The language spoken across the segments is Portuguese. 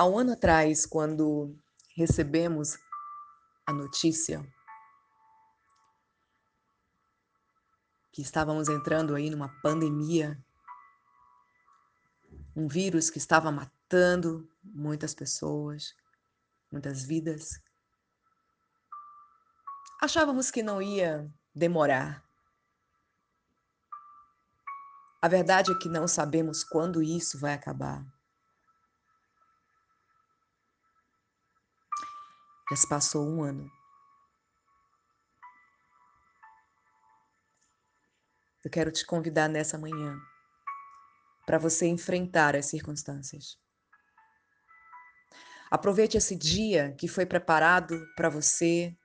Há um ano atrás, quando recebemos a notícia que estávamos entrando aí numa pandemia, um vírus que estava matando muitas pessoas, muitas vidas. Achávamos que não ia demorar. A verdade é que não sabemos quando isso vai acabar. Já se passou um ano. Eu quero te convidar nessa manhã para você enfrentar as circunstâncias. Aproveite esse dia que foi preparado para você,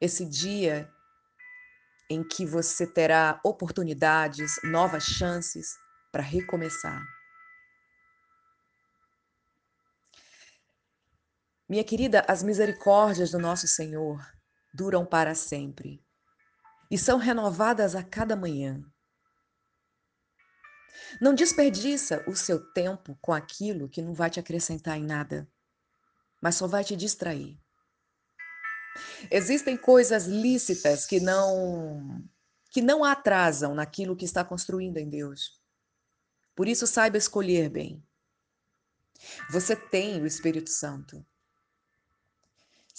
esse dia em que você terá oportunidades, novas chances para recomeçar. Minha querida, as misericórdias do nosso Senhor duram para sempre e são renovadas a cada manhã. Não desperdiça o seu tempo com aquilo que não vai te acrescentar em nada, mas só vai te distrair. Existem coisas lícitas que não que não atrasam naquilo que está construindo em Deus. Por isso saiba escolher bem. Você tem o Espírito Santo.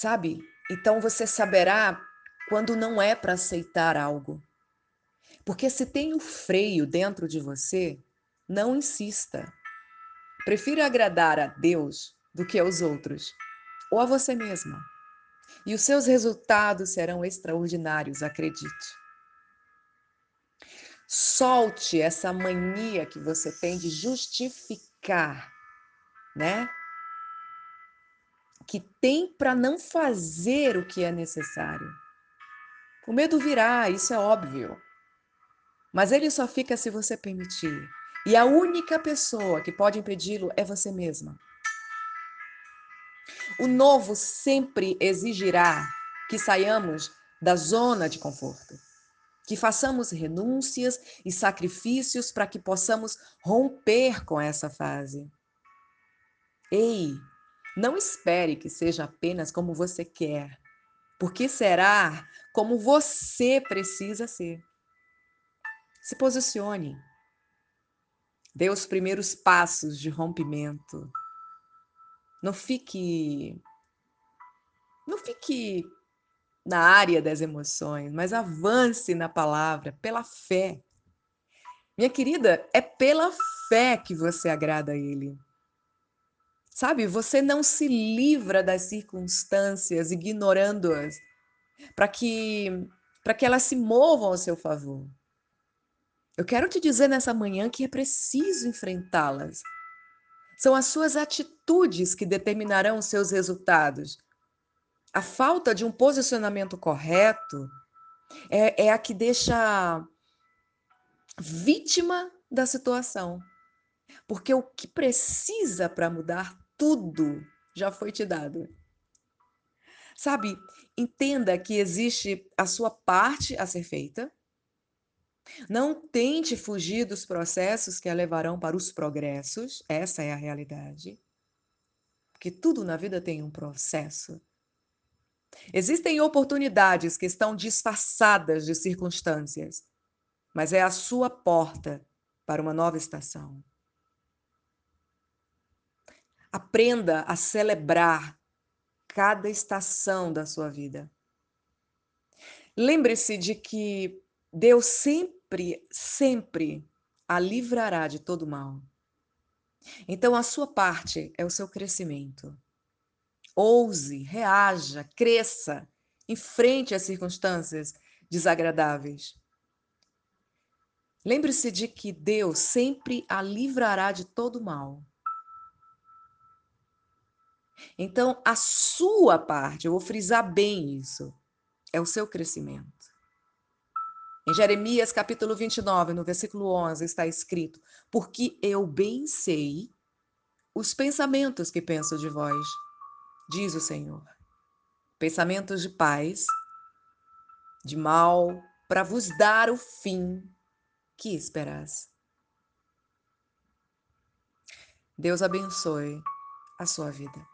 Sabe? Então você saberá quando não é para aceitar algo. Porque se tem o freio dentro de você, não insista. Prefira agradar a Deus do que aos outros, ou a você mesma. E os seus resultados serão extraordinários, acredite. Solte essa mania que você tem de justificar, né? Que tem para não fazer o que é necessário. O medo virá, isso é óbvio. Mas ele só fica se você permitir. E a única pessoa que pode impedi-lo é você mesma. O novo sempre exigirá que saiamos da zona de conforto, que façamos renúncias e sacrifícios para que possamos romper com essa fase. Ei, não espere que seja apenas como você quer, porque será como você precisa ser. Se posicione. Dê os primeiros passos de rompimento. Não fique não fique na área das emoções, mas avance na palavra pela fé. Minha querida, é pela fé que você agrada a ele. Sabe, você não se livra das circunstâncias ignorando-as para que para que elas se movam ao seu favor. Eu quero te dizer nessa manhã que é preciso enfrentá-las. São as suas atitudes que determinarão os seus resultados. A falta de um posicionamento correto é, é a que deixa vítima da situação. Porque o que precisa para mudar tudo já foi te dado. Sabe, entenda que existe a sua parte a ser feita não tente fugir dos processos que a levarão para os progressos, essa é a realidade. Porque tudo na vida tem um processo. Existem oportunidades que estão disfarçadas de circunstâncias, mas é a sua porta para uma nova estação. Aprenda a celebrar cada estação da sua vida. Lembre-se de que Deus sempre, sempre a livrará de todo mal. Então, a sua parte é o seu crescimento. Ouse, reaja, cresça, enfrente as circunstâncias desagradáveis. Lembre-se de que Deus sempre a livrará de todo mal. Então, a sua parte, eu vou frisar bem isso, é o seu crescimento. Em Jeremias capítulo 29, no versículo 11, está escrito: Porque eu bem sei os pensamentos que penso de vós, diz o Senhor. Pensamentos de paz, de mal, para vos dar o fim que esperais. Deus abençoe a sua vida.